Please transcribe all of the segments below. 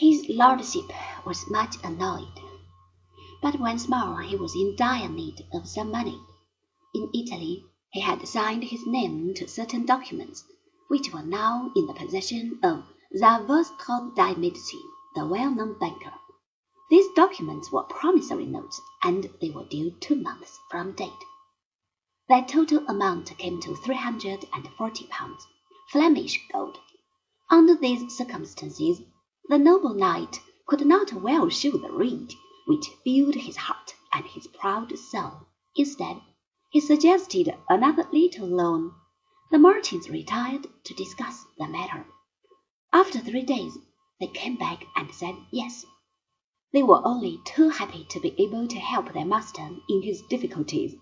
His lordship was much annoyed, but once more he was in dire need of some money. In Italy he had signed his name to certain documents, which were now in the possession of Salvestro di Medici, the well-known banker. These documents were promissory notes, and they were due two months from date. Their total amount came to three hundred and forty pounds, Flemish gold. Under these circumstances, the noble knight could not well show the rage which filled his heart and his proud soul. Instead, he suggested another little loan. The Martins retired to discuss the matter. After three days, they came back and said yes. They were only too happy to be able to help their master in his difficulties,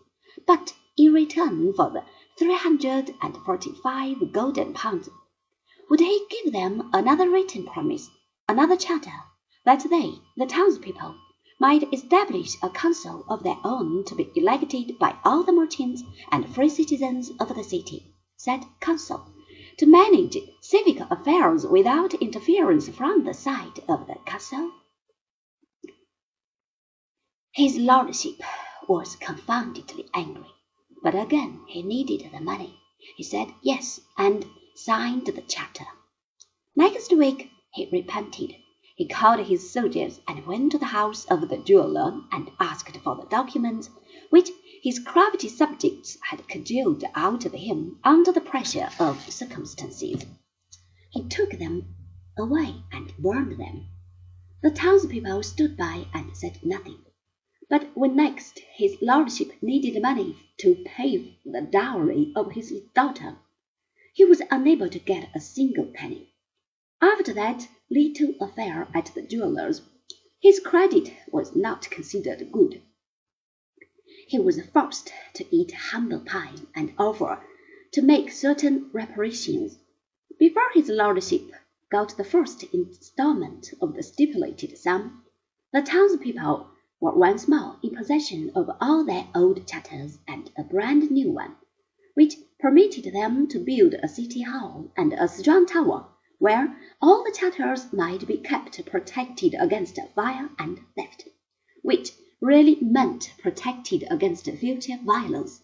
but in return for the three hundred and forty-five golden pounds, would he give them another written promise another charter, that they, the townspeople, might establish a council of their own to be elected by all the merchants and free citizens of the city, said council, to manage civic affairs without interference from the side of the castle. His lordship was confoundedly angry, but again he needed the money. He said yes, and signed the charter. Next week he repented. He called his soldiers and went to the house of the jeweler and asked for the documents which his crafty subjects had cajoled out of him under the pressure of circumstances. He took them away and burned them. The townspeople stood by and said nothing. But when next his lordship needed money to pay the dowry of his daughter, he was unable to get a single penny. After that little affair at the jeweller's, his credit was not considered good. He was forced to eat humble pie and offer to make certain reparations. Before his lordship got the first instalment of the stipulated sum, the townspeople were once more in possession of all their old charters and a brand new one, which permitted them to build a city hall and a strong tower where all the charters might be kept protected against fire and theft, which really meant protected against future violence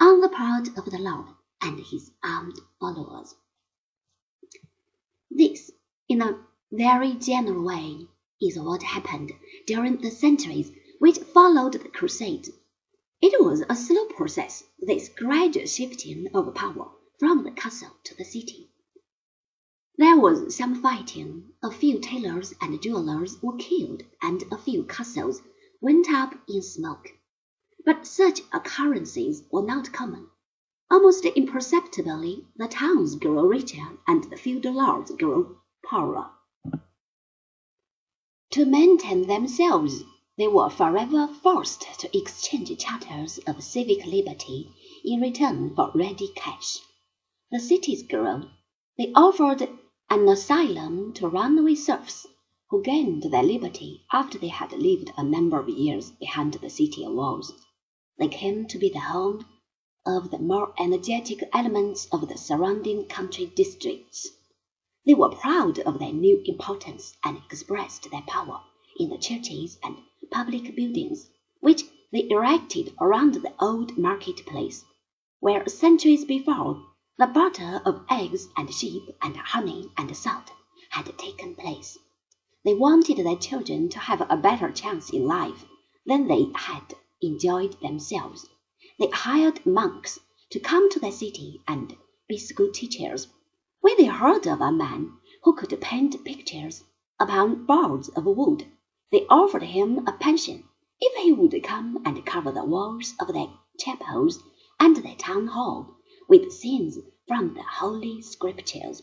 on the part of the Lord and his armed followers. This, in a very general way, is what happened during the centuries which followed the Crusades. It was a slow process, this gradual shifting of power from the castle to the city. There was some fighting, a few tailors and jewelers were killed, and a few castles went up in smoke. But such occurrences were not common. Almost imperceptibly the towns grew richer and the feudal lords grew poorer. To maintain themselves, they were forever forced to exchange charters of civic liberty in return for ready cash. The cities grew. They offered an asylum to runaway serfs who gained their liberty after they had lived a number of years behind the city walls. They came to be the home of the more energetic elements of the surrounding country districts. They were proud of their new importance and expressed their power in the churches and public buildings which they erected around the old market-place, where centuries before the barter of eggs and sheep and honey and salt had taken place. They wanted their children to have a better chance in life than they had enjoyed themselves. They hired monks to come to their city and be school teachers. When they heard of a man who could paint pictures upon boards of wood, they offered him a pension if he would come and cover the walls of their chapels and their town hall with scenes from the Holy Scriptures.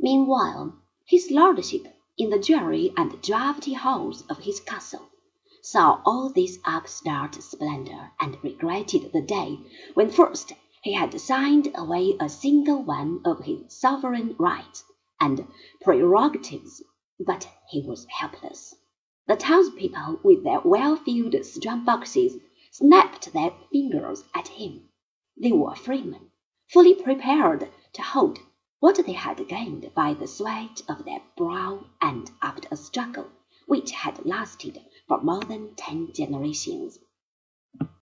Meanwhile, his lordship, in the dreary and draughty halls of his castle, saw all this upstart splendor and regretted the day when first he had signed away a single one of his sovereign rights and prerogatives, but he was helpless. The townspeople, with their well-filled strong boxes, snapped their fingers at him. They were freemen, fully prepared to hold what they had gained by the sweat of their brow and after a struggle which had lasted for more than ten generations.